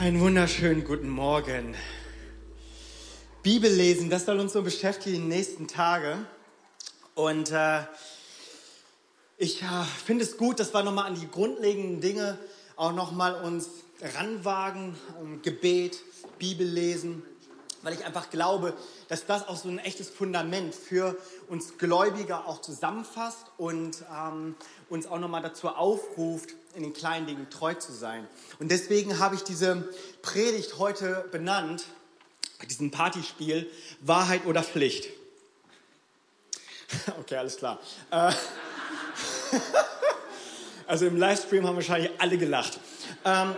Einen wunderschönen guten Morgen. Bibel lesen, das soll uns so beschäftigen die nächsten Tage. Und äh, ich äh, finde es gut, dass wir nochmal an die grundlegenden Dinge auch nochmal uns ranwagen. Um Gebet, Bibel lesen, weil ich einfach glaube, dass das auch so ein echtes Fundament für uns Gläubiger auch zusammenfasst und ähm, uns auch nochmal dazu aufruft, in den kleinen Dingen treu zu sein. Und deswegen habe ich diese Predigt heute benannt, diesem Partyspiel, Wahrheit oder Pflicht. Okay, alles klar. Äh, also im Livestream haben wahrscheinlich alle gelacht. Ähm,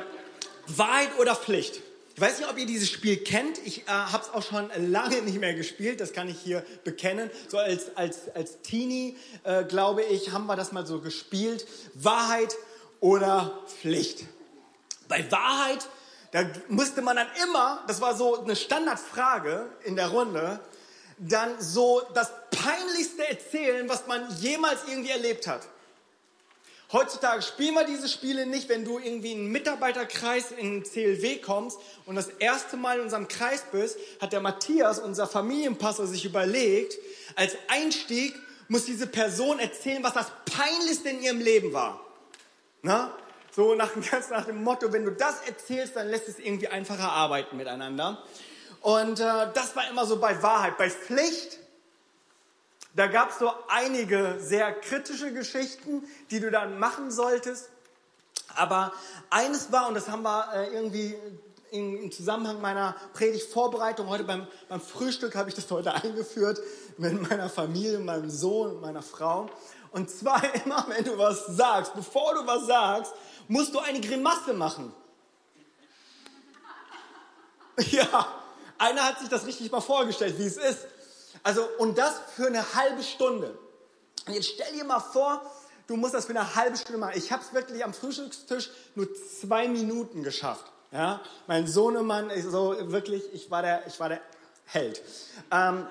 Wahrheit oder Pflicht? Ich weiß nicht, ob ihr dieses Spiel kennt. Ich äh, habe es auch schon lange nicht mehr gespielt. Das kann ich hier bekennen. So als, als, als Teenie, äh, glaube ich, haben wir das mal so gespielt. Wahrheit oder Pflicht. Bei Wahrheit, da musste man dann immer, das war so eine Standardfrage in der Runde, dann so das Peinlichste erzählen, was man jemals irgendwie erlebt hat. Heutzutage spielen wir diese Spiele nicht, wenn du irgendwie in einen Mitarbeiterkreis in den CLW kommst und das erste Mal in unserem Kreis bist, hat der Matthias, unser Familienpastor, sich überlegt, als Einstieg muss diese Person erzählen, was das Peinlichste in ihrem Leben war. Na? So nach, ganz nach dem Motto, wenn du das erzählst, dann lässt es irgendwie einfacher arbeiten miteinander. Und äh, das war immer so bei Wahrheit. Bei Pflicht da gab es so einige sehr kritische Geschichten, die du dann machen solltest. Aber eines war, und das haben wir äh, irgendwie im Zusammenhang meiner Predigtvorbereitung, heute beim, beim Frühstück habe ich das heute eingeführt, mit meiner Familie, meinem Sohn und meiner Frau. Und zwar immer, wenn du was sagst, bevor du was sagst, musst du eine Grimasse machen. Ja, einer hat sich das richtig mal vorgestellt, wie es ist. Also, und das für eine halbe Stunde. Und jetzt stell dir mal vor, du musst das für eine halbe Stunde machen. Ich habe es wirklich am Frühstückstisch nur zwei Minuten geschafft. Ja, mein Sohnemann, ich, so wirklich, ich war der, ich war der Held. Ähm,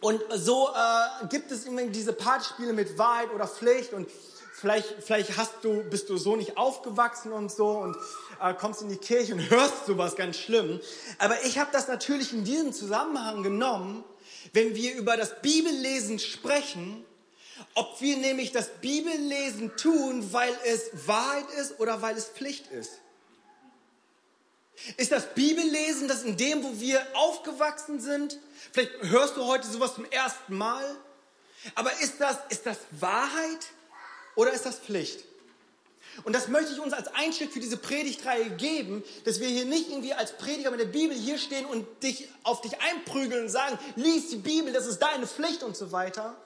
und so äh, gibt es immer diese Partyspiele mit Wahrheit oder Pflicht und vielleicht, vielleicht hast du, bist du so nicht aufgewachsen und so und äh, kommst in die Kirche und hörst sowas ganz schlimm. Aber ich habe das natürlich in diesem Zusammenhang genommen, wenn wir über das Bibellesen sprechen, ob wir nämlich das Bibellesen tun, weil es Wahrheit ist oder weil es Pflicht ist. Ist das Bibellesen das in dem, wo wir aufgewachsen sind? Vielleicht hörst du heute sowas zum ersten Mal. Aber ist das, ist das Wahrheit oder ist das Pflicht? Und das möchte ich uns als Einstieg für diese Predigtreihe geben, dass wir hier nicht irgendwie als Prediger mit der Bibel hier stehen und dich auf dich einprügeln und sagen, lies die Bibel, das ist deine Pflicht und so weiter,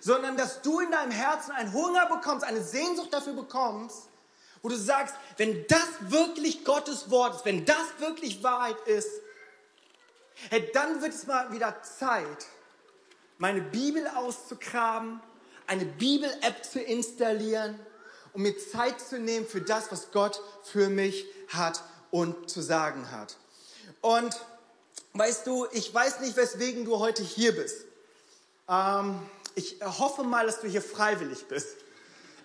sondern dass du in deinem Herzen einen Hunger bekommst, eine Sehnsucht dafür bekommst, wo du sagst, wenn das wirklich Gottes Wort ist, wenn das wirklich Wahrheit ist, hey, dann wird es mal wieder Zeit, meine Bibel auszugraben, eine Bibel-App zu installieren um mir Zeit zu nehmen für das, was Gott für mich hat und zu sagen hat. Und weißt du, ich weiß nicht, weswegen du heute hier bist. Ähm, ich hoffe mal, dass du hier freiwillig bist.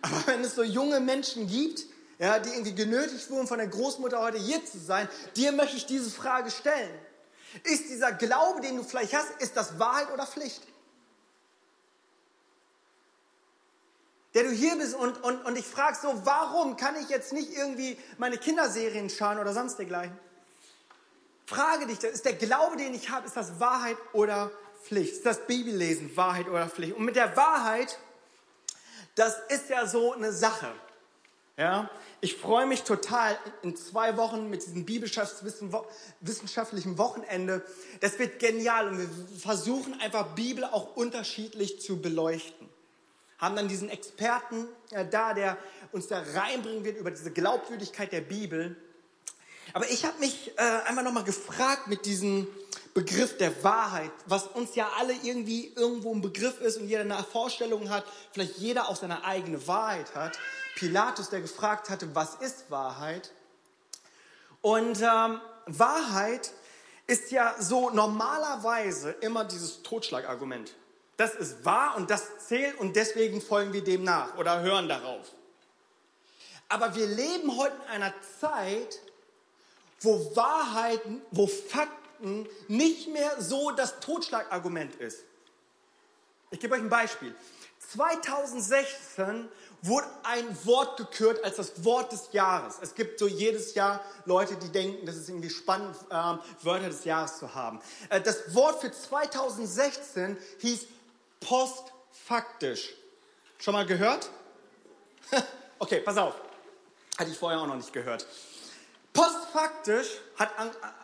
Aber wenn es so junge Menschen gibt, ja, die irgendwie genötigt wurden, von der Großmutter heute hier zu sein, dir möchte ich diese Frage stellen. Ist dieser Glaube, den du vielleicht hast, ist das Wahrheit oder Pflicht? Der du hier bist und, und, und ich frage so, warum kann ich jetzt nicht irgendwie meine Kinderserien schauen oder sonst dergleichen? Frage dich, ist der Glaube, den ich habe, ist das Wahrheit oder Pflicht? Ist das Bibellesen Wahrheit oder Pflicht? Und mit der Wahrheit, das ist ja so eine Sache. Ja, ich freue mich total in zwei Wochen mit diesem bibelwissenschaftlichen Wochenende. Das wird genial und wir versuchen einfach Bibel auch unterschiedlich zu beleuchten haben dann diesen Experten äh, da, der uns da reinbringen wird über diese Glaubwürdigkeit der Bibel. Aber ich habe mich äh, einmal nochmal gefragt mit diesem Begriff der Wahrheit, was uns ja alle irgendwie irgendwo ein Begriff ist und jeder eine Vorstellung hat, vielleicht jeder auch seine eigene Wahrheit hat. Pilatus, der gefragt hatte, was ist Wahrheit? Und ähm, Wahrheit ist ja so normalerweise immer dieses Totschlagargument. Das ist wahr und das zählt und deswegen folgen wir dem nach oder hören darauf. Aber wir leben heute in einer Zeit, wo Wahrheiten, wo Fakten nicht mehr so das Totschlagargument ist. Ich gebe euch ein Beispiel. 2016 wurde ein Wort gekürt als das Wort des Jahres. Es gibt so jedes Jahr Leute, die denken, das ist irgendwie spannend, ähm, Wörter des Jahres zu haben. Äh, das Wort für 2016 hieß postfaktisch. Schon mal gehört? okay, pass auf. Hatte ich vorher auch noch nicht gehört. Postfaktisch hat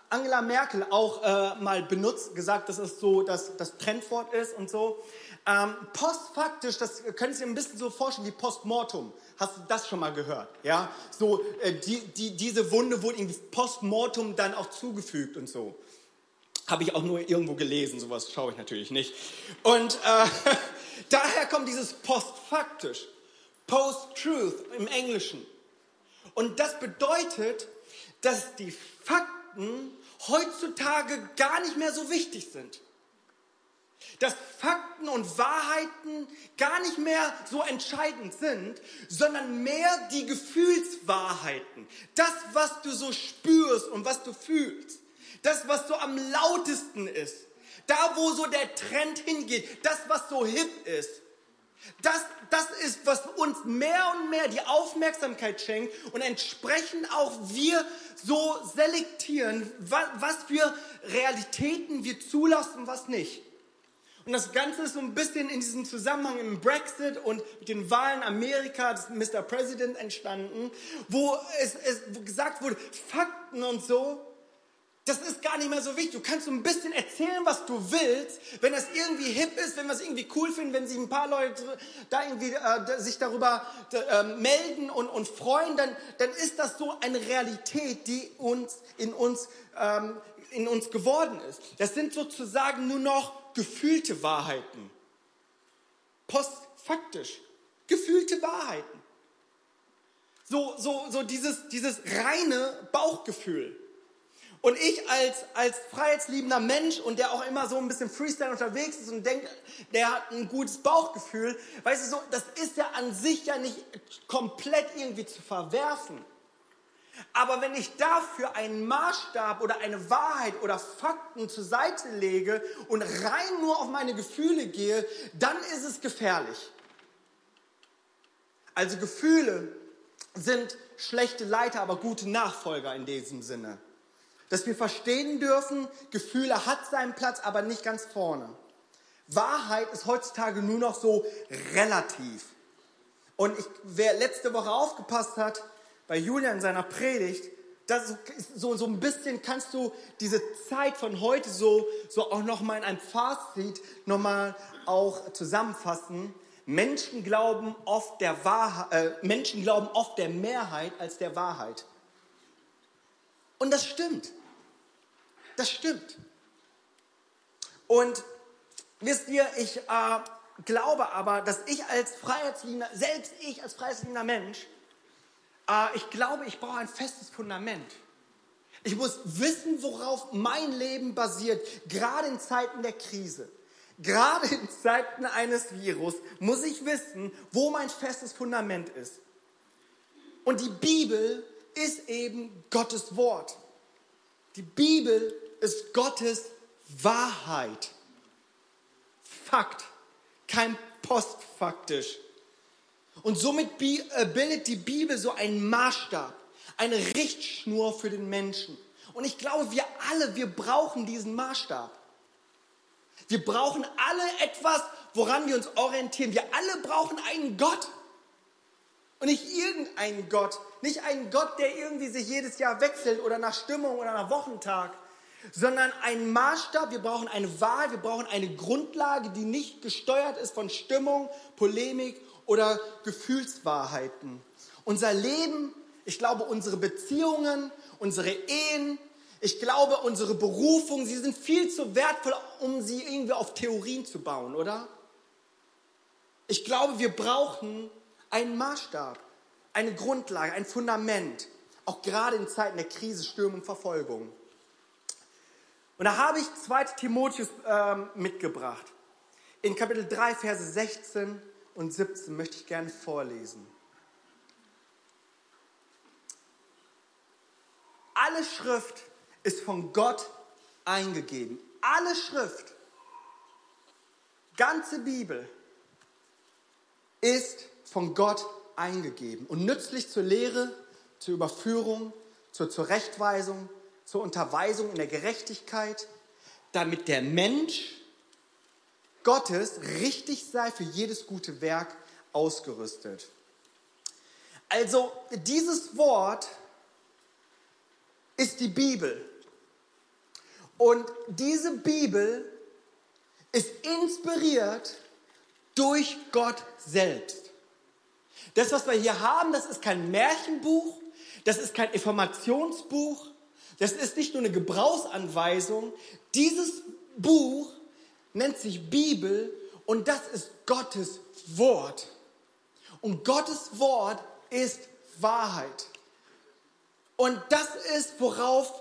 Angela Merkel auch äh, mal benutzt, gesagt, dass es so das, das Trendwort ist und so. Ähm, postfaktisch, das können Sie ein bisschen so vorstellen wie Postmortum. Hast du das schon mal gehört? Ja, so äh, die, die, diese Wunde wurde irgendwie Postmortum dann auch zugefügt und so. Habe ich auch nur irgendwo gelesen, sowas schaue ich natürlich nicht. Und äh, daher kommt dieses postfaktisch, post-truth im Englischen. Und das bedeutet, dass die Fakten heutzutage gar nicht mehr so wichtig sind. Dass Fakten und Wahrheiten gar nicht mehr so entscheidend sind, sondern mehr die Gefühlswahrheiten. Das, was du so spürst und was du fühlst. Das, was so am lautesten ist. Da, wo so der Trend hingeht. Das, was so hip ist. Das, das ist, was uns mehr und mehr die Aufmerksamkeit schenkt und entsprechend auch wir so selektieren, was, was für Realitäten wir zulassen, was nicht. Und das Ganze ist so ein bisschen in diesem Zusammenhang im Brexit und mit den Wahlen Amerika, das Mr. President entstanden, wo es, es wo gesagt wurde, Fakten und so, das ist gar nicht mehr so wichtig. Du kannst so ein bisschen erzählen, was du willst, wenn das irgendwie hip ist, wenn wir es irgendwie cool finden, wenn sich ein paar Leute da irgendwie äh, sich darüber äh, melden und, und freuen, dann, dann ist das so eine Realität, die uns in uns ähm, in uns geworden ist. Das sind sozusagen nur noch gefühlte Wahrheiten. Postfaktisch. Gefühlte Wahrheiten. So, so, so dieses, dieses reine Bauchgefühl. Und ich als, als freiheitsliebender Mensch und der auch immer so ein bisschen Freestyle unterwegs ist und denkt, der hat ein gutes Bauchgefühl, weißt du so, das ist ja an sich ja nicht komplett irgendwie zu verwerfen. Aber wenn ich dafür einen Maßstab oder eine Wahrheit oder Fakten zur Seite lege und rein nur auf meine Gefühle gehe, dann ist es gefährlich. Also Gefühle sind schlechte Leiter, aber gute Nachfolger in diesem Sinne dass wir verstehen dürfen, Gefühle hat seinen Platz, aber nicht ganz vorne. Wahrheit ist heutzutage nur noch so relativ. Und ich, wer letzte Woche aufgepasst hat, bei Julian in seiner Predigt, das so, so ein bisschen kannst du diese Zeit von heute so, so auch nochmal in einem Fazit nochmal auch zusammenfassen. Menschen glauben oft der Wahrheit, äh, Menschen glauben oft der Mehrheit als der Wahrheit. Und das stimmt. Das stimmt. Und wisst ihr, ich äh, glaube aber, dass ich als freiheitsliebender, selbst ich als freiheitsliebender Mensch, äh, ich glaube, ich brauche ein festes Fundament. Ich muss wissen, worauf mein Leben basiert, gerade in Zeiten der Krise. Gerade in Zeiten eines Virus muss ich wissen, wo mein festes Fundament ist. Und die Bibel ist eben Gottes Wort. Die Bibel ist Gottes Wahrheit. Fakt, kein postfaktisch. Und somit äh, bildet die Bibel so einen Maßstab, eine Richtschnur für den Menschen. Und ich glaube, wir alle, wir brauchen diesen Maßstab. Wir brauchen alle etwas, woran wir uns orientieren. Wir alle brauchen einen Gott. Und nicht irgendeinen Gott. Nicht einen Gott, der irgendwie sich jedes Jahr wechselt oder nach Stimmung oder nach Wochentag, sondern einen Maßstab. Wir brauchen eine Wahl, wir brauchen eine Grundlage, die nicht gesteuert ist von Stimmung, Polemik oder Gefühlswahrheiten. Unser Leben, ich glaube, unsere Beziehungen, unsere Ehen, ich glaube, unsere Berufung, sie sind viel zu wertvoll, um sie irgendwie auf Theorien zu bauen, oder? Ich glaube, wir brauchen einen Maßstab, eine Grundlage, ein Fundament, auch gerade in Zeiten der Krise, Stürme und Verfolgung. Und da habe ich 2 Timotheus äh, mitgebracht. In Kapitel 3, Verse 16 und 17 möchte ich gerne vorlesen. alle Schrift ist von Gott eingegeben. Alle Schrift, ganze Bibel ist von Gott eingegeben und nützlich zur Lehre, zur Überführung, zur Zurechtweisung, zur Unterweisung in der Gerechtigkeit, damit der Mensch Gottes richtig sei für jedes gute Werk ausgerüstet. Also dieses Wort ist die Bibel. Und diese Bibel ist inspiriert durch Gott selbst. Das, was wir hier haben, das ist kein Märchenbuch, das ist kein Informationsbuch, das ist nicht nur eine Gebrauchsanweisung. Dieses Buch nennt sich Bibel und das ist Gottes Wort. Und Gottes Wort ist Wahrheit. Und das ist, worauf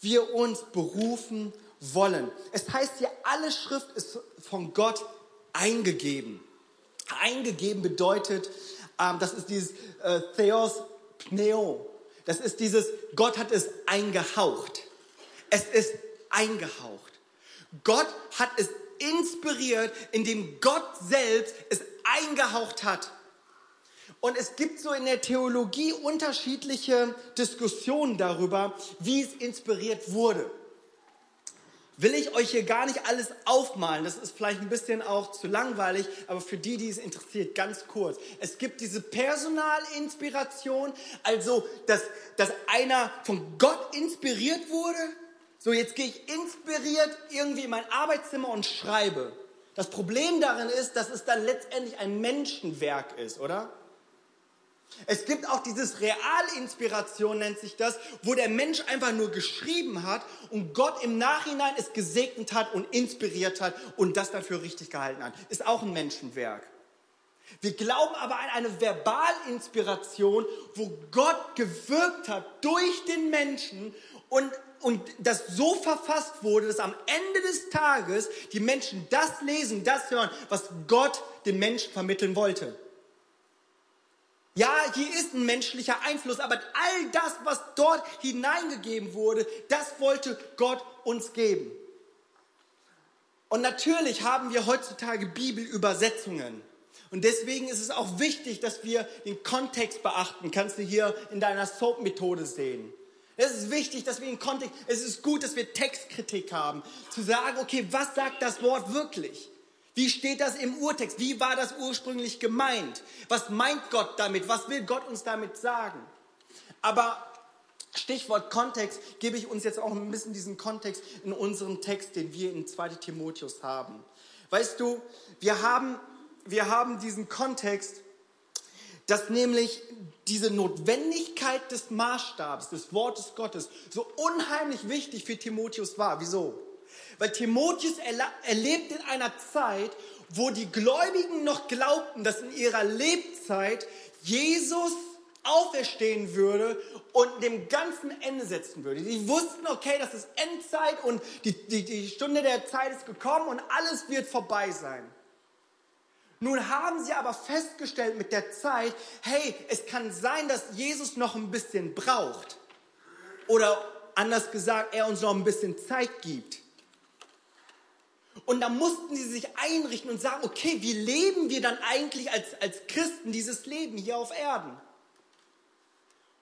wir uns berufen wollen. Es heißt hier, alle Schrift ist von Gott eingegeben. Eingegeben bedeutet, ähm, das ist dieses äh, Theos Pneo. Das ist dieses, Gott hat es eingehaucht. Es ist eingehaucht. Gott hat es inspiriert, indem Gott selbst es eingehaucht hat. Und es gibt so in der Theologie unterschiedliche Diskussionen darüber, wie es inspiriert wurde. Will ich euch hier gar nicht alles aufmalen, das ist vielleicht ein bisschen auch zu langweilig, aber für die, die es interessiert, ganz kurz. Es gibt diese Personalinspiration, also dass, dass einer von Gott inspiriert wurde. So, jetzt gehe ich inspiriert irgendwie in mein Arbeitszimmer und schreibe. Das Problem darin ist, dass es dann letztendlich ein Menschenwerk ist, oder? Es gibt auch dieses Realinspiration, nennt sich das, wo der Mensch einfach nur geschrieben hat und Gott im Nachhinein es gesegnet hat und inspiriert hat und das dafür richtig gehalten hat. Ist auch ein Menschenwerk. Wir glauben aber an eine Verbalinspiration, wo Gott gewirkt hat durch den Menschen und, und das so verfasst wurde, dass am Ende des Tages die Menschen das lesen, das hören, was Gott dem Menschen vermitteln wollte. Ja, hier ist ein menschlicher Einfluss, aber all das, was dort hineingegeben wurde, das wollte Gott uns geben. Und natürlich haben wir heutzutage Bibelübersetzungen. Und deswegen ist es auch wichtig, dass wir den Kontext beachten. Kannst du hier in deiner Soap-Methode sehen. Es ist wichtig, dass wir den Kontext, es ist gut, dass wir Textkritik haben. Zu sagen, okay, was sagt das Wort wirklich? Wie steht das im Urtext? Wie war das ursprünglich gemeint? Was meint Gott damit? Was will Gott uns damit sagen? Aber Stichwort Kontext gebe ich uns jetzt auch ein bisschen diesen Kontext in unserem Text, den wir in 2 Timotheus haben. Weißt du, wir haben, wir haben diesen Kontext, dass nämlich diese Notwendigkeit des Maßstabs, des Wortes Gottes, so unheimlich wichtig für Timotheus war. Wieso? Weil Timotheus erlebt in einer Zeit, wo die Gläubigen noch glaubten, dass in ihrer Lebzeit Jesus auferstehen würde und dem ganzen Ende setzen würde. Die wussten, okay, das ist Endzeit und die, die, die Stunde der Zeit ist gekommen und alles wird vorbei sein. Nun haben sie aber festgestellt mit der Zeit, hey, es kann sein, dass Jesus noch ein bisschen braucht. Oder anders gesagt, er uns noch ein bisschen Zeit gibt. Und da mussten sie sich einrichten und sagen, okay, wie leben wir dann eigentlich als, als Christen dieses Leben hier auf Erden?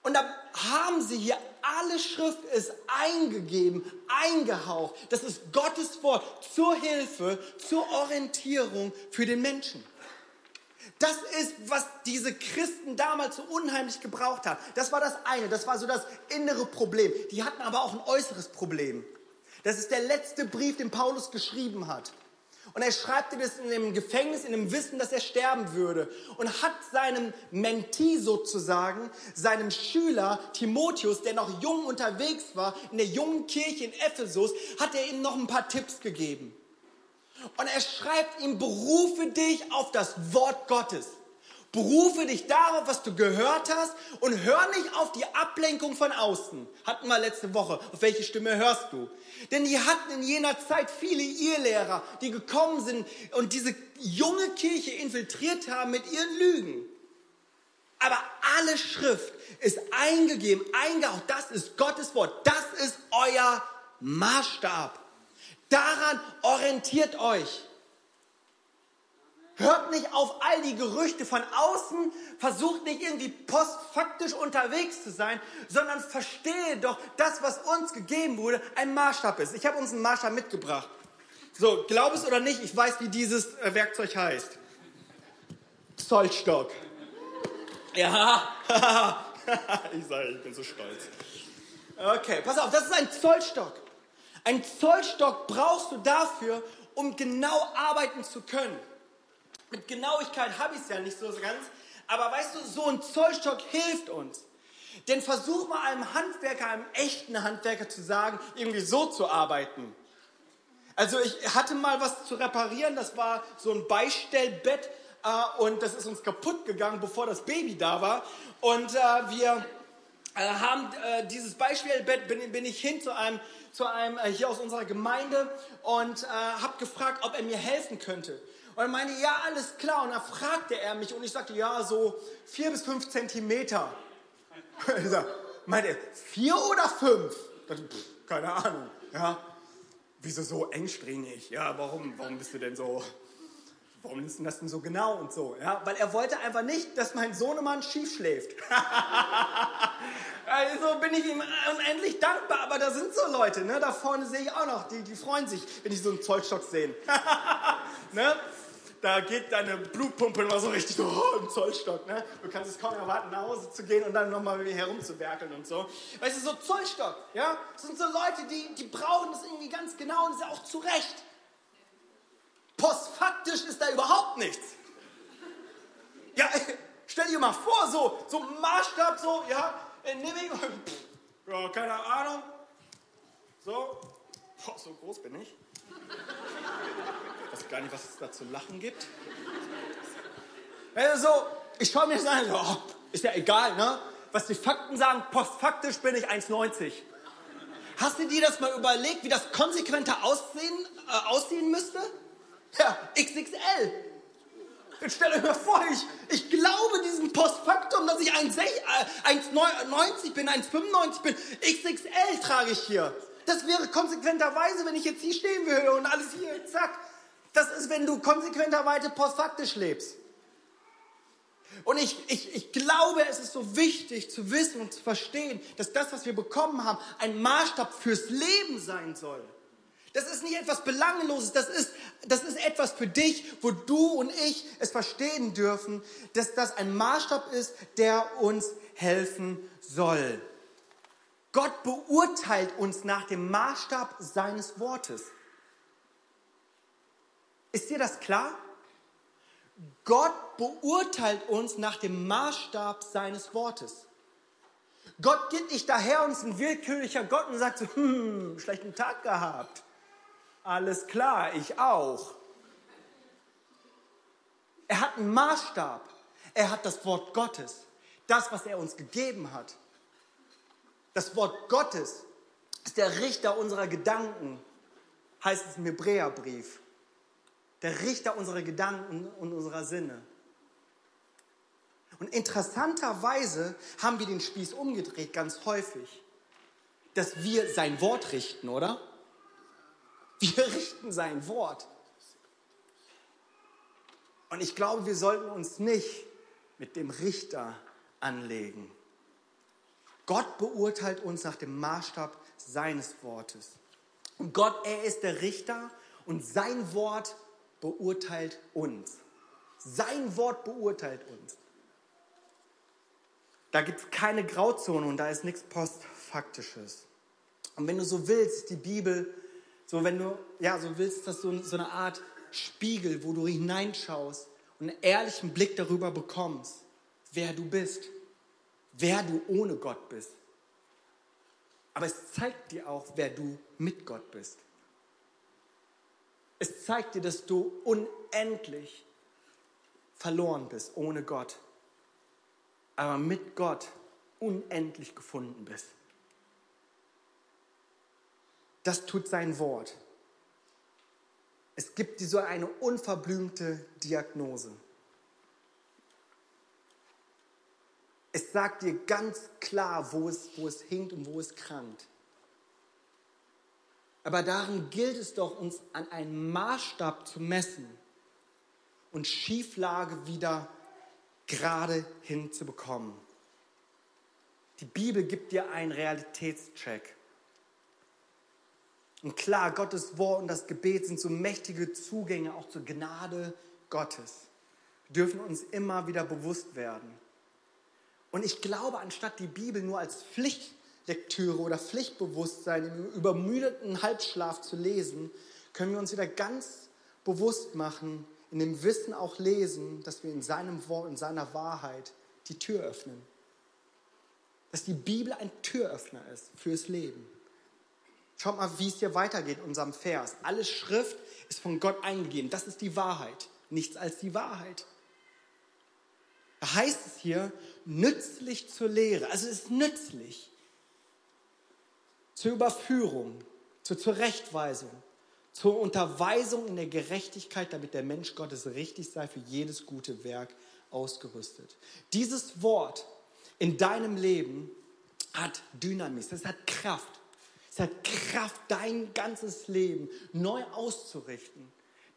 Und da haben sie hier, alle Schrift ist eingegeben, eingehaucht. Das ist Gottes Wort zur Hilfe, zur Orientierung für den Menschen. Das ist, was diese Christen damals so unheimlich gebraucht haben. Das war das eine, das war so das innere Problem. Die hatten aber auch ein äußeres Problem. Das ist der letzte Brief, den Paulus geschrieben hat. Und er schreibt das in dem Gefängnis, in dem Wissen, dass er sterben würde. Und hat seinem Mentee sozusagen, seinem Schüler Timotheus, der noch jung unterwegs war, in der jungen Kirche in Ephesus, hat er ihm noch ein paar Tipps gegeben. Und er schreibt ihm, berufe dich auf das Wort Gottes. Berufe dich darauf, was du gehört hast und hör nicht auf die Ablenkung von außen. Hatten wir letzte Woche. Auf welche Stimme hörst du? Denn die hatten in jener Zeit viele Irrlehrer, die gekommen sind und diese junge Kirche infiltriert haben mit ihren Lügen. Aber alle Schrift ist eingegeben, eingehaucht. Das ist Gottes Wort. Das ist euer Maßstab. Daran orientiert euch. Hört nicht auf all die Gerüchte von außen, versucht nicht irgendwie postfaktisch unterwegs zu sein, sondern verstehe doch, das, was uns gegeben wurde, ein Maßstab ist. Ich habe uns einen Maßstab mitgebracht. So, glaub es oder nicht, ich weiß, wie dieses äh, Werkzeug heißt. Zollstock. Ja, ich sage, ich bin so stolz. Okay, pass auf, das ist ein Zollstock. Ein Zollstock brauchst du dafür, um genau arbeiten zu können. Mit Genauigkeit habe ich es ja nicht so ganz, aber weißt du, so ein Zollstock hilft uns. Denn versuch mal einem Handwerker, einem echten Handwerker zu sagen, irgendwie so zu arbeiten. Also ich hatte mal was zu reparieren, das war so ein Beistellbett äh, und das ist uns kaputt gegangen, bevor das Baby da war. Und äh, wir äh, haben äh, dieses Beistellbett, bin, bin, ich hin zu einem, zu einem äh, hier aus unserer Gemeinde und äh, habe gefragt, ob er mir helfen könnte. Und er meinte, ja, alles klar. Und dann fragte er mich und ich sagte, ja, so vier bis fünf Zentimeter. Sag, meinte er, vier oder fünf? Dachte, pff, keine Ahnung. Ja, wieso so engsträngig? Ja, warum, warum bist du denn so, warum nimmst du das denn so genau und so? Ja, weil er wollte einfach nicht, dass mein Sohnemann schief schläft. also bin ich ihm unendlich dankbar, aber da sind so Leute, ne? da vorne sehe ich auch noch, die, die freuen sich, wenn die so einen Zollstock sehen. ne? Da geht deine Blutpumpe immer so richtig oh, im Zollstock. Ne? Du kannst es kaum erwarten, nach Hause zu gehen und dann nochmal herumzuwerkeln und so. Weißt du, so Zollstock, ja? Das sind so Leute, die, die brauchen das irgendwie ganz genau und das ist ja auch zu Recht. Postfaktisch ist da überhaupt nichts. Ja, stell dir mal vor, so, so Maßstab, so, ja, nehme ich, ja, keine Ahnung, so, Boah, so groß bin ich weiß gar nicht, was es da zu lachen gibt. Also, ich schaue mir das an, so, oh, ist ja egal, ne? Was die Fakten sagen, postfaktisch bin ich 1,90. Hast du dir das mal überlegt, wie das konsequenter aussehen, äh, aussehen müsste? Ja, XXL. Jetzt stell euch mal vor, ich, ich glaube diesem Postfaktum, dass ich 1,90 äh, bin, 1,95 bin. XXL trage ich hier. Das wäre konsequenterweise, wenn ich jetzt hier stehen würde und alles hier, zack. Das ist, wenn du konsequenterweise postfaktisch lebst. Und ich, ich, ich glaube, es ist so wichtig zu wissen und zu verstehen, dass das, was wir bekommen haben, ein Maßstab fürs Leben sein soll. Das ist nicht etwas Belangloses, das ist, das ist etwas für dich, wo du und ich es verstehen dürfen, dass das ein Maßstab ist, der uns helfen soll. Gott beurteilt uns nach dem Maßstab seines Wortes. Ist dir das klar? Gott beurteilt uns nach dem Maßstab seines Wortes. Gott geht nicht daher und ist ein willkürlicher Gott und sagt so, hm, schlechten Tag gehabt. Alles klar, ich auch. Er hat einen Maßstab. Er hat das Wort Gottes. Das, was er uns gegeben hat. Das Wort Gottes ist der Richter unserer Gedanken, heißt es im Hebräerbrief der Richter unserer Gedanken und unserer Sinne. Und interessanterweise haben wir den Spieß umgedreht ganz häufig, dass wir sein Wort richten, oder? Wir richten sein Wort. Und ich glaube, wir sollten uns nicht mit dem Richter anlegen. Gott beurteilt uns nach dem Maßstab seines Wortes. Und Gott, er ist der Richter und sein Wort beurteilt uns. Sein Wort beurteilt uns. Da gibt es keine Grauzone und da ist nichts Postfaktisches. Und wenn du so willst, die Bibel, so wenn du, ja, so willst, ist das so, so eine Art Spiegel, wo du hineinschaust und einen ehrlichen Blick darüber bekommst, wer du bist, wer du ohne Gott bist. Aber es zeigt dir auch, wer du mit Gott bist. Es zeigt dir, dass du unendlich verloren bist ohne Gott, aber mit Gott unendlich gefunden bist. Das tut sein Wort. Es gibt dir so eine unverblümte Diagnose. Es sagt dir ganz klar, wo es, wo es hinkt und wo es krankt. Aber darin gilt es doch, uns an einen Maßstab zu messen und Schieflage wieder gerade hinzubekommen. Die Bibel gibt dir einen Realitätscheck. Und klar, Gottes Wort und das Gebet sind so mächtige Zugänge auch zur Gnade Gottes. Wir dürfen uns immer wieder bewusst werden. Und ich glaube, anstatt die Bibel nur als Pflichtlektüre oder Pflichtbewusstsein im übermüdeten Halbschlaf zu lesen, können wir uns wieder ganz bewusst machen, in dem Wissen auch lesen, dass wir in seinem Wort, in seiner Wahrheit die Tür öffnen. Dass die Bibel ein Türöffner ist fürs Leben. Schaut mal, wie es hier weitergeht in unserem Vers. Alle Schrift ist von Gott eingegeben. Das ist die Wahrheit. Nichts als die Wahrheit. Da heißt es hier, nützlich zur Lehre. Also es ist nützlich. Zur Überführung, zur Zurechtweisung, zur Unterweisung in der Gerechtigkeit, damit der Mensch Gottes richtig sei, für jedes gute Werk ausgerüstet. Dieses Wort in deinem Leben hat Dynamis, es hat Kraft. Es hat Kraft, dein ganzes Leben neu auszurichten.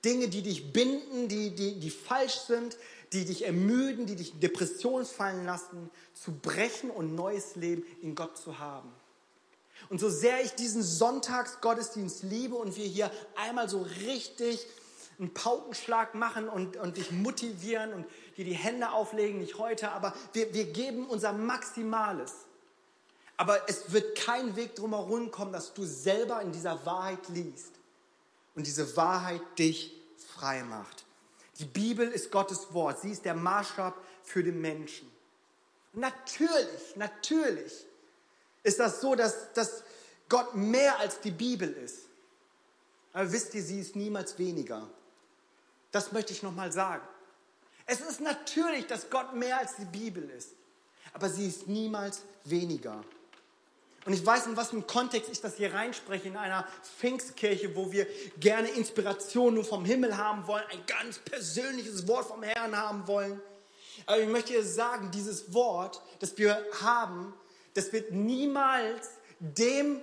Dinge, die dich binden, die, die, die falsch sind, die dich ermüden, die dich in Depression fallen lassen, zu brechen und neues Leben in Gott zu haben. Und so sehr ich diesen Sonntagsgottesdienst liebe und wir hier einmal so richtig einen Paukenschlag machen und, und dich motivieren und dir die Hände auflegen, nicht heute, aber wir, wir geben unser Maximales. Aber es wird kein Weg drumherum kommen, dass du selber in dieser Wahrheit liest und diese Wahrheit dich frei macht. Die Bibel ist Gottes Wort. Sie ist der Maßstab für den Menschen. natürlich, natürlich ist das so, dass, dass Gott mehr als die Bibel ist. Aber wisst ihr, sie ist niemals weniger. Das möchte ich nochmal sagen. Es ist natürlich, dass Gott mehr als die Bibel ist. Aber sie ist niemals weniger. Und ich weiß, in was einem Kontext ich das hier reinspreche, in einer Pfingstkirche, wo wir gerne Inspiration nur vom Himmel haben wollen, ein ganz persönliches Wort vom Herrn haben wollen. Aber ich möchte dir sagen, dieses Wort, das wir haben, das wird niemals dem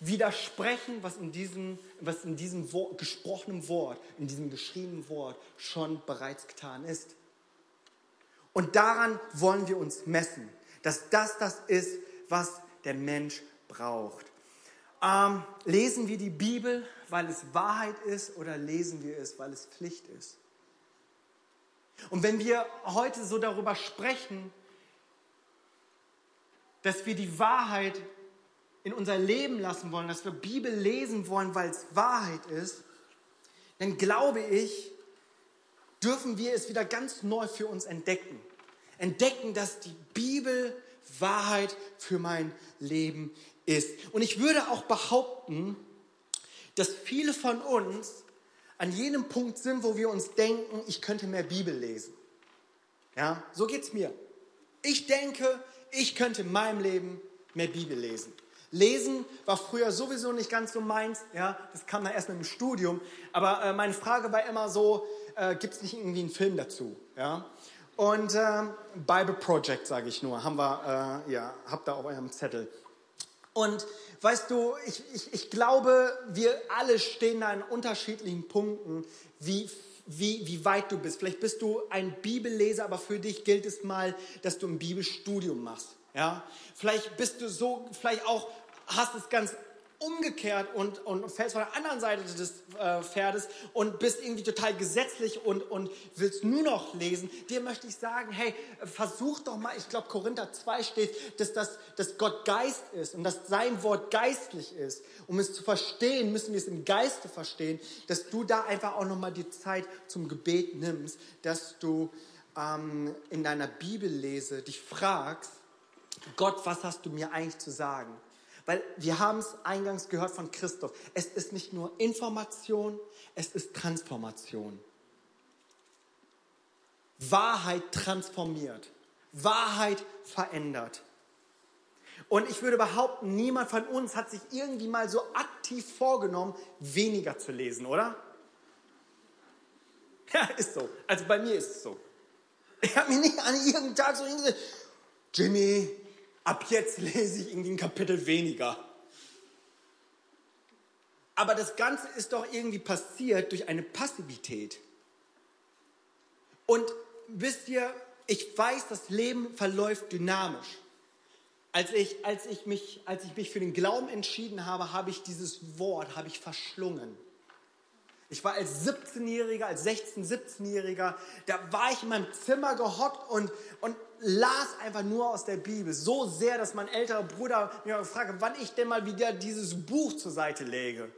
widersprechen, was in diesem, was in diesem Wort, gesprochenen Wort, in diesem geschriebenen Wort schon bereits getan ist. Und daran wollen wir uns messen, dass das das ist, was der Mensch braucht. Ähm, lesen wir die Bibel, weil es Wahrheit ist, oder lesen wir es, weil es Pflicht ist? Und wenn wir heute so darüber sprechen, dass wir die Wahrheit in unser Leben lassen wollen, dass wir Bibel lesen wollen, weil es Wahrheit ist, dann glaube ich, dürfen wir es wieder ganz neu für uns entdecken. Entdecken, dass die Bibel Wahrheit für mein Leben ist. Und ich würde auch behaupten, dass viele von uns an jenem Punkt sind, wo wir uns denken, ich könnte mehr Bibel lesen. Ja, so geht's mir. Ich denke, ich könnte in meinem Leben mehr Bibel lesen. Lesen war früher sowieso nicht ganz so meins, ja, das kam dann erst mit dem Studium. Aber äh, meine Frage war immer so, äh, gibt es nicht irgendwie einen Film dazu? Ja? Und äh, Bible Project, sage ich nur, haben wir, äh, ja, habt ihr auf eurem Zettel. Und weißt du, ich, ich, ich glaube, wir alle stehen da in unterschiedlichen Punkten, wie, wie, wie weit du bist. Vielleicht bist du ein Bibelleser, aber für dich gilt es mal, dass du ein Bibelstudium machst. Ja? Vielleicht bist du so, vielleicht auch hast es ganz umgekehrt und, und fällst von der anderen Seite des äh, Pferdes und bist irgendwie total gesetzlich und, und willst nur noch lesen, dir möchte ich sagen, hey, versuch doch mal, ich glaube Korinther 2 steht, dass, das, dass Gott Geist ist und dass sein Wort geistlich ist. Um es zu verstehen, müssen wir es im Geiste verstehen, dass du da einfach auch nochmal die Zeit zum Gebet nimmst, dass du ähm, in deiner Bibellese dich fragst, Gott, was hast du mir eigentlich zu sagen? Weil wir haben es eingangs gehört von Christoph. Es ist nicht nur Information, es ist Transformation. Wahrheit transformiert. Wahrheit verändert. Und ich würde behaupten, niemand von uns hat sich irgendwie mal so aktiv vorgenommen, weniger zu lesen, oder? Ja, ist so. Also bei mir ist es so. Ich habe mich nicht an irgendeinem Tag so hingesetzt, Jimmy, ab jetzt lese ich irgendwie ein Kapitel weniger. Aber das Ganze ist doch irgendwie passiert durch eine Passivität. Und wisst ihr, ich weiß, das Leben verläuft dynamisch. Als ich, als ich, mich, als ich mich für den Glauben entschieden habe, habe ich dieses Wort, habe ich verschlungen. Ich war als 17-Jähriger, als 16-, 17-Jähriger, da war ich in meinem Zimmer gehockt und, und las einfach nur aus der Bibel. So sehr, dass mein älterer Bruder mich fragte, wann ich denn mal wieder dieses Buch zur Seite lege.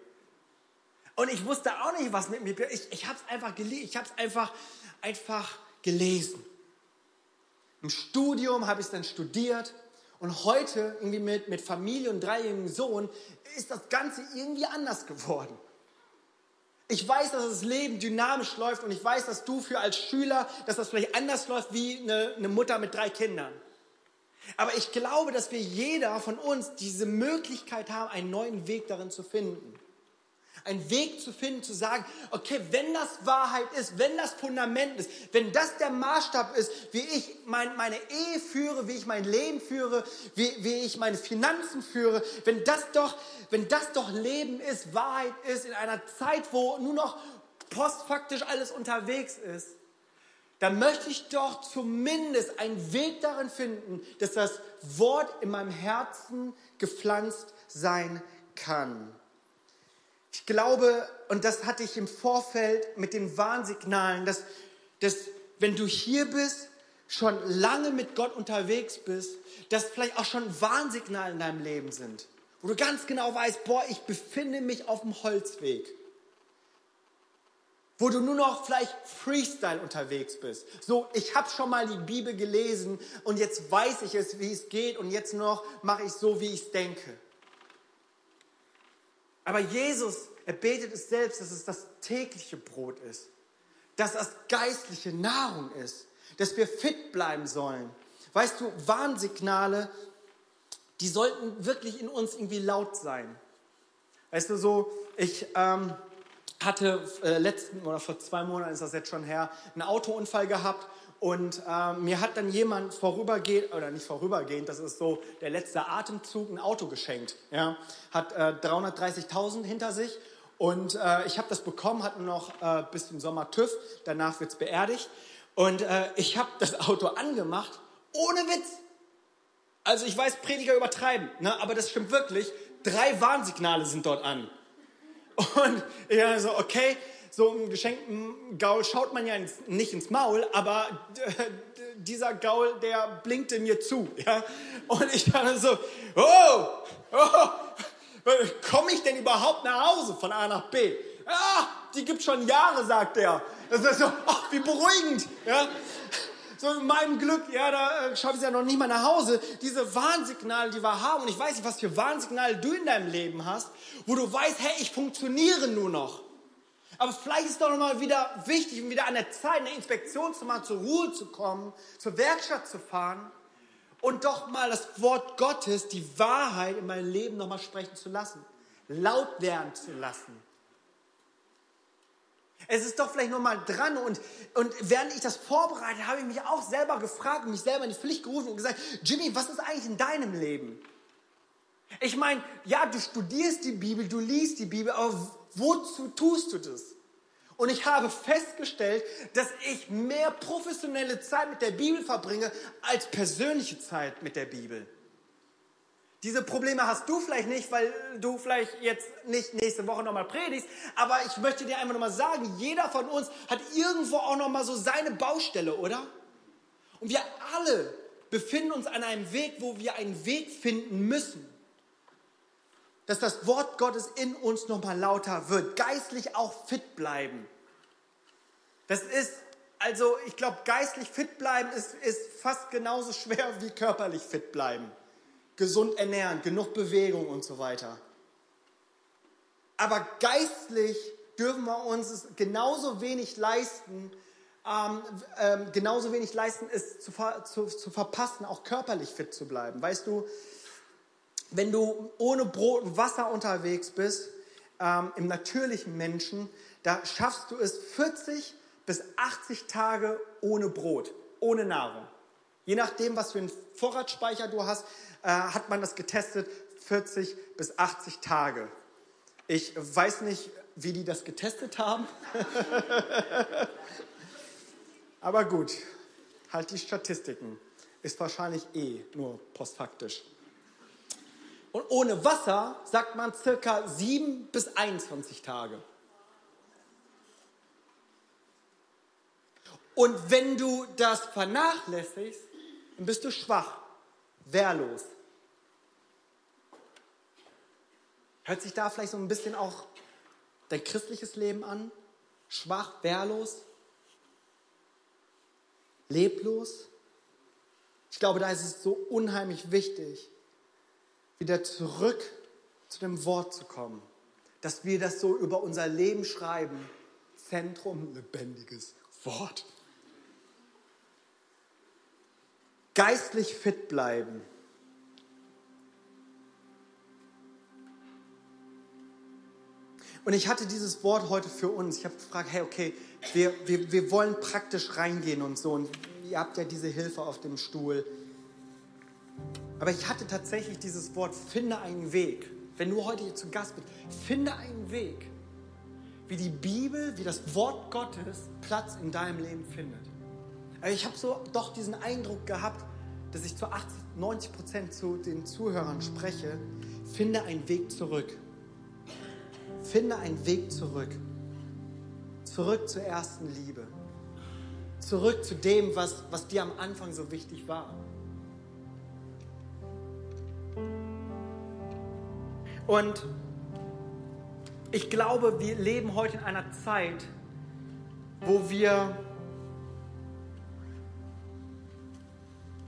Und ich wusste auch nicht, was mit mir Ich, ich habe es einfach gelesen. Ich habe es einfach, einfach gelesen. Im Studium habe ich es dann studiert. Und heute, irgendwie mit, mit Familie und dreijährigem Sohn, ist das Ganze irgendwie anders geworden. Ich weiß, dass das Leben dynamisch läuft und ich weiß, dass du für als Schüler, dass das vielleicht anders läuft wie eine, eine Mutter mit drei Kindern. Aber ich glaube, dass wir jeder von uns diese Möglichkeit haben, einen neuen Weg darin zu finden. Einen Weg zu finden, zu sagen, okay, wenn das Wahrheit ist, wenn das Fundament ist, wenn das der Maßstab ist, wie ich mein, meine Ehe führe, wie ich mein Leben führe, wie, wie ich meine Finanzen führe, wenn das, doch, wenn das doch Leben ist, Wahrheit ist, in einer Zeit, wo nur noch postfaktisch alles unterwegs ist, dann möchte ich doch zumindest einen Weg darin finden, dass das Wort in meinem Herzen gepflanzt sein kann. Ich glaube, und das hatte ich im Vorfeld mit den Warnsignalen, dass, dass wenn du hier bist, schon lange mit Gott unterwegs bist, dass vielleicht auch schon Warnsignale in deinem Leben sind, wo du ganz genau weißt, boah, ich befinde mich auf dem Holzweg. Wo du nur noch vielleicht Freestyle unterwegs bist. So, ich habe schon mal die Bibel gelesen und jetzt weiß ich es, wie es geht und jetzt noch mache ich so, wie ich es denke. Aber Jesus, er betet es selbst, dass es das tägliche Brot ist, dass das geistliche Nahrung ist, dass wir fit bleiben sollen. Weißt du, Warnsignale, die sollten wirklich in uns irgendwie laut sein. Weißt du, so, ich ähm, hatte äh, letzten oder vor zwei Monaten ist das jetzt schon her, einen Autounfall gehabt und äh, mir hat dann jemand vorübergehend, oder nicht vorübergehend, das ist so der letzte Atemzug, ein Auto geschenkt. Ja? Hat äh, 330.000 hinter sich und äh, ich habe das bekommen, hatte noch äh, bis zum Sommer TÜV, danach wird es beerdigt. Und äh, ich habe das Auto angemacht, ohne Witz. Also ich weiß, Prediger übertreiben, ne? aber das stimmt wirklich. Drei Warnsignale sind dort an. Und ich dachte so, okay, so einen geschenkten Gaul schaut man ja ins, nicht ins Maul, aber dieser Gaul, der blinkte mir zu. Ja? Und ich dachte so, oh, oh komme ich denn überhaupt nach Hause von A nach B? Ah, die gibt schon Jahre, sagt er. Das ist so, ach, wie beruhigend. Ja? So in meinem Glück, ja, da äh, schaffe ich es ja noch nicht mal nach Hause. Diese Warnsignale, die wir haben, und ich weiß nicht, was für Warnsignale du in deinem Leben hast, wo du weißt, hey, ich funktioniere nur noch. Aber vielleicht ist doch nochmal wieder wichtig, wieder an der Zeit, eine Inspektion zu machen, zur Ruhe zu kommen, zur Werkstatt zu fahren und doch mal das Wort Gottes, die Wahrheit in meinem Leben nochmal sprechen zu lassen, laut werden zu lassen. Es ist doch vielleicht nochmal dran und, und während ich das vorbereite, habe ich mich auch selber gefragt mich selber in die Pflicht gerufen und gesagt, Jimmy, was ist eigentlich in deinem Leben? Ich meine, ja, du studierst die Bibel, du liest die Bibel, aber wozu tust du das? Und ich habe festgestellt, dass ich mehr professionelle Zeit mit der Bibel verbringe als persönliche Zeit mit der Bibel. Diese Probleme hast du vielleicht nicht, weil du vielleicht jetzt nicht nächste Woche nochmal predigst, aber ich möchte dir einfach nochmal sagen, jeder von uns hat irgendwo auch nochmal so seine Baustelle, oder? Und wir alle befinden uns an einem Weg, wo wir einen Weg finden müssen dass das Wort Gottes in uns nochmal lauter wird, geistlich auch fit bleiben. Das ist, also ich glaube, geistlich fit bleiben ist, ist fast genauso schwer wie körperlich fit bleiben. Gesund ernähren, genug Bewegung und so weiter. Aber geistlich dürfen wir uns es genauso wenig leisten, ähm, ähm, genauso wenig leisten, es zu, zu, zu verpassen, auch körperlich fit zu bleiben. Weißt du, wenn du ohne Brot und Wasser unterwegs bist, ähm, im natürlichen Menschen, da schaffst du es 40 bis 80 Tage ohne Brot, ohne Nahrung. Je nachdem, was für einen Vorratsspeicher du hast, äh, hat man das getestet, 40 bis 80 Tage. Ich weiß nicht, wie die das getestet haben. Aber gut, halt die Statistiken. Ist wahrscheinlich eh nur postfaktisch. Und ohne Wasser sagt man circa 7 bis 21 Tage. Und wenn du das vernachlässigst, dann bist du schwach, wehrlos. Hört sich da vielleicht so ein bisschen auch dein christliches Leben an? Schwach, wehrlos, leblos? Ich glaube, da ist es so unheimlich wichtig, wieder zurück zu dem Wort zu kommen. Dass wir das so über unser Leben schreiben. Zentrum, lebendiges Wort. Geistlich fit bleiben. Und ich hatte dieses Wort heute für uns. Ich habe gefragt, hey, okay, wir, wir, wir wollen praktisch reingehen und so. Und ihr habt ja diese Hilfe auf dem Stuhl. Aber ich hatte tatsächlich dieses Wort, finde einen Weg. Wenn du heute hier zu Gast bist, finde einen Weg, wie die Bibel, wie das Wort Gottes Platz in deinem Leben findet. Aber ich habe so doch diesen Eindruck gehabt, dass ich zu 80, 90 Prozent zu den Zuhörern spreche, finde einen Weg zurück. Finde einen Weg zurück. Zurück zur ersten Liebe. Zurück zu dem, was, was dir am Anfang so wichtig war. Und ich glaube, wir leben heute in einer Zeit, wo wir,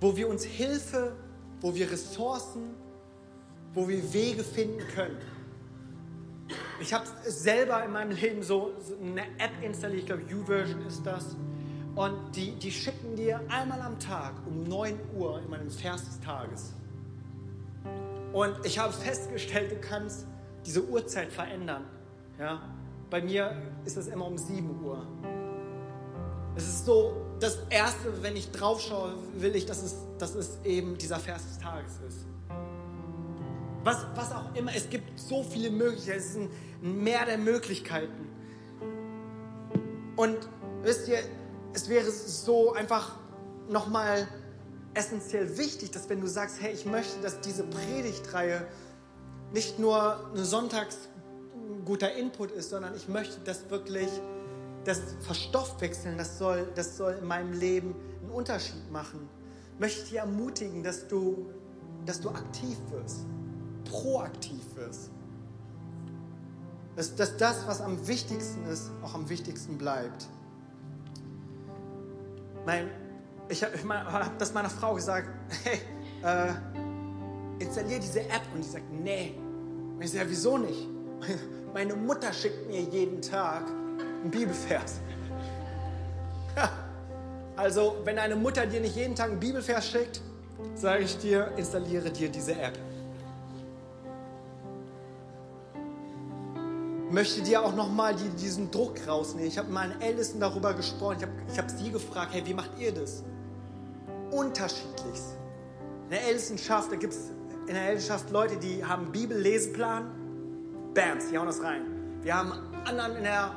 wo wir uns Hilfe, wo wir Ressourcen, wo wir Wege finden können. Ich habe selber in meinem Leben so, so eine App installiert, ich glaube YouVersion ist das. Und die, die schicken dir einmal am Tag um 9 Uhr in meinem Vers des Tages und ich habe festgestellt, du kannst diese Uhrzeit verändern. Ja? Bei mir ist es immer um 7 Uhr. Es ist so, das Erste, wenn ich drauf schaue, will ich, dass es, dass es eben dieser Vers des Tages ist. Was, was auch immer, es gibt so viele Möglichkeiten, es ist ein Meer der Möglichkeiten. Und wisst ihr, es wäre so einfach nochmal essentiell wichtig, dass wenn du sagst, hey, ich möchte, dass diese Predigtreihe nicht nur eine Sonntags guter Input ist, sondern ich möchte das wirklich, das Verstoffwechseln, das soll, das soll in meinem Leben einen Unterschied machen. Ich möchte dich ermutigen, dass du, dass du aktiv wirst, proaktiv wirst. Dass, dass das, was am wichtigsten ist, auch am wichtigsten bleibt. Mein ich habe hab das meiner Frau gesagt, hey, äh, installier diese App. Und die sagt, nee. Und ich sage, wieso nicht? Meine Mutter schickt mir jeden Tag einen Bibelvers. Ja. Also, wenn deine Mutter dir nicht jeden Tag einen Bibelvers schickt, sage ich dir, installiere dir diese App. Ich möchte dir auch nochmal die, diesen Druck rausnehmen. Ich habe mit meinen Ältesten darüber gesprochen. Ich habe ich hab sie gefragt, hey, wie macht ihr das? Unterschiedlich. In der Ältestenschaft, da gibt es in der Ältestenschaft Leute, die haben Bibelleseplan, Bams, die hauen das rein. Wir haben anderen in der,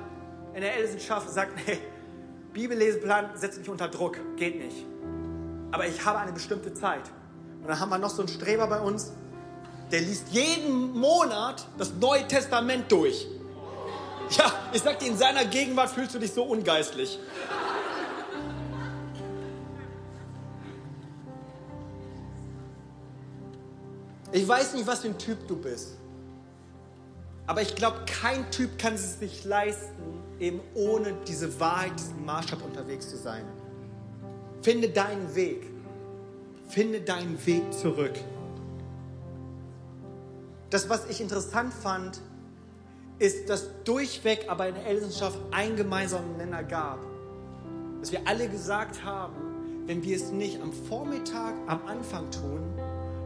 in der Ältestenschaft, die sagen, nee, Bibelleseplan setzt mich unter Druck, geht nicht. Aber ich habe eine bestimmte Zeit. Und dann haben wir noch so einen Streber bei uns, der liest jeden Monat das Neue Testament durch. Ja, ich sag dir, in seiner Gegenwart fühlst du dich so ungeistlich. Ich weiß nicht, was für ein Typ du bist. Aber ich glaube, kein Typ kann es sich leisten, eben ohne diese Wahrheit, diesen Maßstab unterwegs zu sein. Finde deinen Weg. Finde deinen Weg zurück. Das, was ich interessant fand, ist, dass durchweg aber in der Elternschaft einen gemeinsamen Nenner gab. Dass wir alle gesagt haben, wenn wir es nicht am Vormittag, am Anfang tun,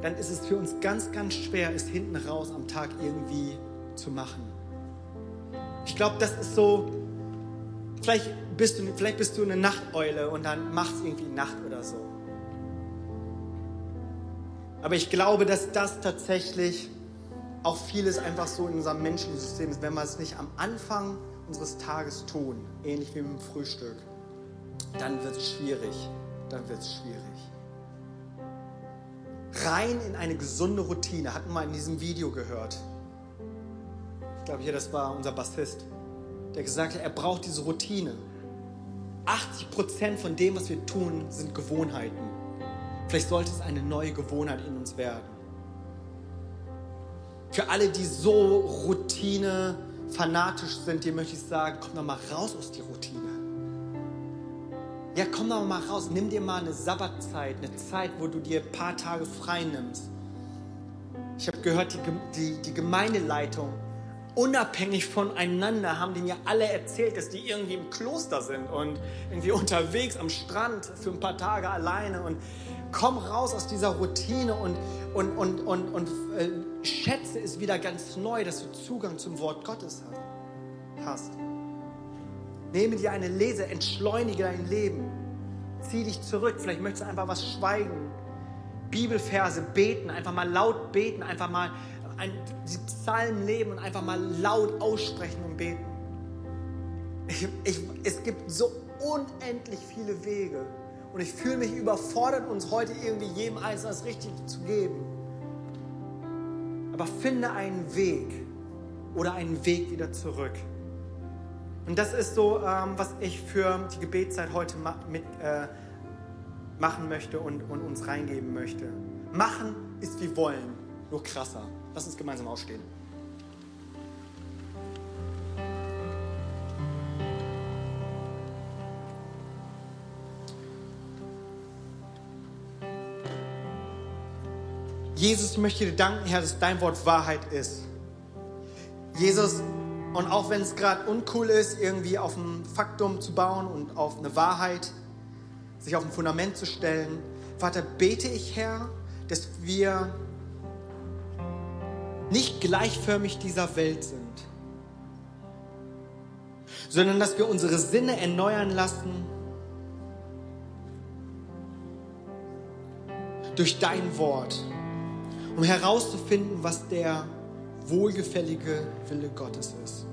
dann ist es für uns ganz, ganz schwer, es hinten raus am Tag irgendwie zu machen. Ich glaube, das ist so, vielleicht bist, du, vielleicht bist du eine Nachteule und dann machst irgendwie Nacht oder so. Aber ich glaube, dass das tatsächlich auch vieles einfach so in unserem menschlichen System ist, wenn wir es nicht am Anfang unseres Tages tun, ähnlich wie mit dem Frühstück, dann wird es schwierig. Dann wird es schwierig. Rein in eine gesunde Routine, hatten wir in diesem Video gehört. Ich glaube hier, das war unser Bassist, der gesagt hat, er braucht diese Routine. 80 Prozent von dem, was wir tun, sind Gewohnheiten. Vielleicht sollte es eine neue Gewohnheit in uns werden. Für alle, die so Routine fanatisch sind, dir möchte ich sagen, komm doch mal raus aus der Routine. Ja, komm doch mal raus, nimm dir mal eine Sabbatzeit, eine Zeit, wo du dir ein paar Tage frei nimmst. Ich habe gehört, die, die, die Gemeindeleitung, unabhängig voneinander, haben denen ja alle erzählt, dass die irgendwie im Kloster sind und irgendwie unterwegs am Strand für ein paar Tage alleine und komm raus aus dieser Routine und, und, und, und, und äh, schätze es wieder ganz neu, dass du Zugang zum Wort Gottes hast. Nehme dir eine Lese, entschleunige dein Leben. Zieh dich zurück, vielleicht möchtest du einfach was schweigen. Bibelverse beten, einfach mal laut beten, einfach mal ein, die Psalmen leben und einfach mal laut aussprechen und beten. Ich, ich, es gibt so unendlich viele Wege. Und ich fühle mich überfordert, uns heute irgendwie jedem Einzelnen das Richtige zu geben. Aber finde einen Weg oder einen Weg wieder zurück. Und das ist so, ähm, was ich für die Gebetszeit heute ma mit, äh, machen möchte und, und uns reingeben möchte. Machen ist wie wollen, nur krasser. Lass uns gemeinsam aufstehen. Jesus, ich möchte dir danken, Herr, dass dein Wort Wahrheit ist. Jesus, und auch wenn es gerade uncool ist, irgendwie auf ein Faktum zu bauen und auf eine Wahrheit, sich auf ein Fundament zu stellen, Vater, bete ich, Herr, dass wir nicht gleichförmig dieser Welt sind, sondern dass wir unsere Sinne erneuern lassen durch dein Wort um herauszufinden, was der wohlgefällige Wille Gottes ist.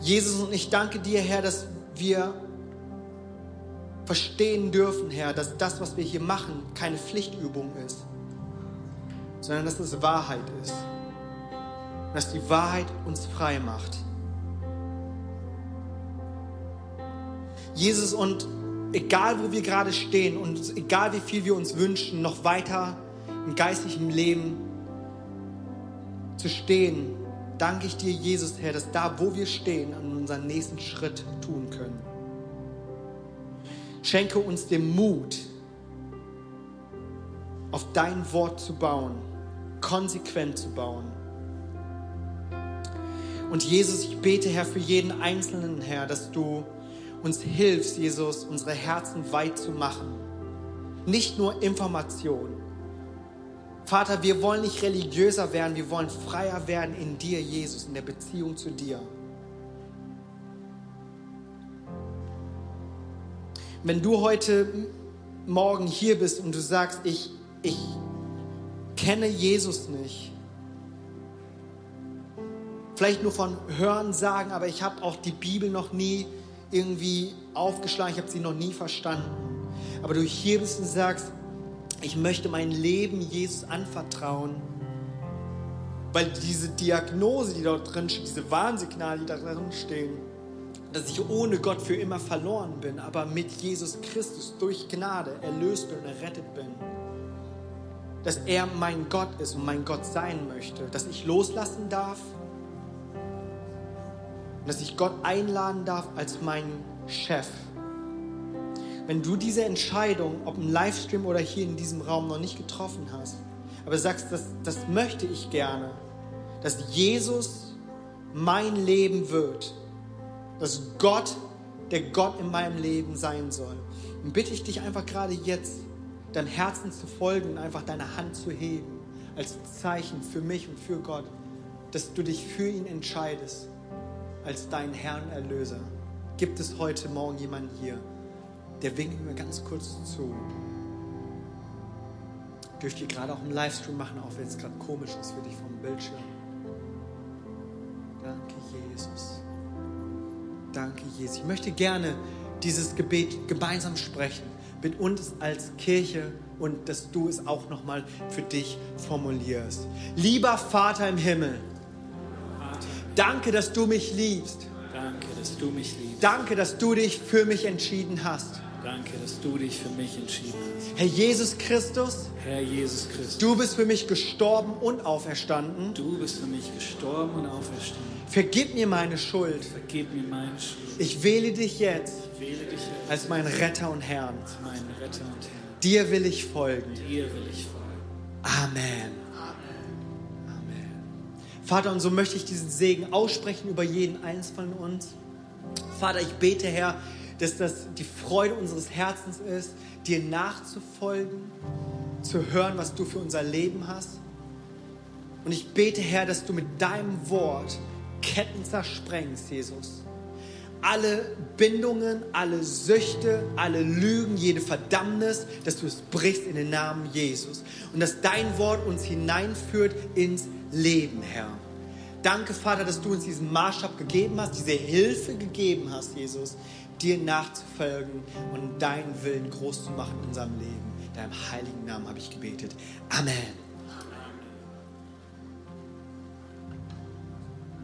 Jesus, und ich danke dir, Herr, dass wir verstehen dürfen, Herr, dass das, was wir hier machen, keine Pflichtübung ist, sondern dass es Wahrheit ist. Dass die Wahrheit uns frei macht. Jesus, und egal wo wir gerade stehen und egal wie viel wir uns wünschen, noch weiter im geistlichen Leben zu stehen, danke ich dir, Jesus, Herr, dass da, wo wir stehen, an unseren nächsten Schritt tun können. Schenke uns den Mut, auf dein Wort zu bauen, konsequent zu bauen. Und Jesus, ich bete, Herr, für jeden Einzelnen, Herr, dass du uns hilfst, Jesus, unsere Herzen weit zu machen. Nicht nur Informationen, Vater, wir wollen nicht religiöser werden, wir wollen freier werden in dir, Jesus, in der Beziehung zu dir. Wenn du heute Morgen hier bist und du sagst, ich, ich kenne Jesus nicht, vielleicht nur von Hören sagen, aber ich habe auch die Bibel noch nie irgendwie aufgeschlagen, ich habe sie noch nie verstanden. Aber du hier bist und sagst, ich möchte mein Leben Jesus anvertrauen, weil diese Diagnose, die dort drin steht, diese Warnsignale, die da drin stehen, dass ich ohne Gott für immer verloren bin, aber mit Jesus Christus durch Gnade erlöst bin und errettet bin. Dass er mein Gott ist und mein Gott sein möchte, dass ich loslassen darf, dass ich Gott einladen darf als meinen Chef wenn du diese Entscheidung, ob im Livestream oder hier in diesem Raum, noch nicht getroffen hast, aber sagst, das, das möchte ich gerne, dass Jesus mein Leben wird, dass Gott der Gott in meinem Leben sein soll, dann bitte ich dich einfach gerade jetzt, deinem Herzen zu folgen und einfach deine Hand zu heben, als Zeichen für mich und für Gott, dass du dich für ihn entscheidest, als deinen Herrn Erlöser. Gibt es heute Morgen jemanden hier, der winkt mir ganz kurz zu. Dürft ihr gerade auch im Livestream machen, auch wenn es gerade komisch ist für dich vom Bildschirm. Danke, Jesus. Danke, Jesus. Ich möchte gerne dieses Gebet gemeinsam sprechen mit uns als Kirche und dass du es auch nochmal für dich formulierst. Lieber Vater im Himmel, danke, dass du mich liebst. Danke, dass du mich liebst. Danke, dass du dich für mich entschieden hast. Danke, dass du dich für mich entschieden hast. Herr Jesus Christus, Herr Jesus Christus, du bist für mich gestorben und auferstanden. du bist für mich gestorben und auferstanden. Vergib mir meine Schuld. Vergib mir meine Schuld. Ich wähle dich jetzt wähle dich jetzt als meinen Retter und Herrn. als meinen Retter und Herr. Dir will ich folgen. Dir will ich folgen. Amen. Amen. Vater, und so möchte ich diesen Segen aussprechen über jeden einzelnen von uns. Vater, ich bete, Herr, dass das die Freude unseres Herzens ist, dir nachzufolgen, zu hören, was du für unser Leben hast. Und ich bete, Herr, dass du mit deinem Wort Ketten zersprengst, Jesus. Alle Bindungen, alle Süchte, alle Lügen, jede Verdammnis, dass du es brichst in den Namen Jesus. Und dass dein Wort uns hineinführt ins Leben, Herr. Danke, Vater, dass du uns diesen Maßstab gegeben hast, diese Hilfe gegeben hast, Jesus, dir nachzufolgen und deinen Willen groß zu machen in unserem Leben. In deinem heiligen Namen habe ich gebetet. Amen.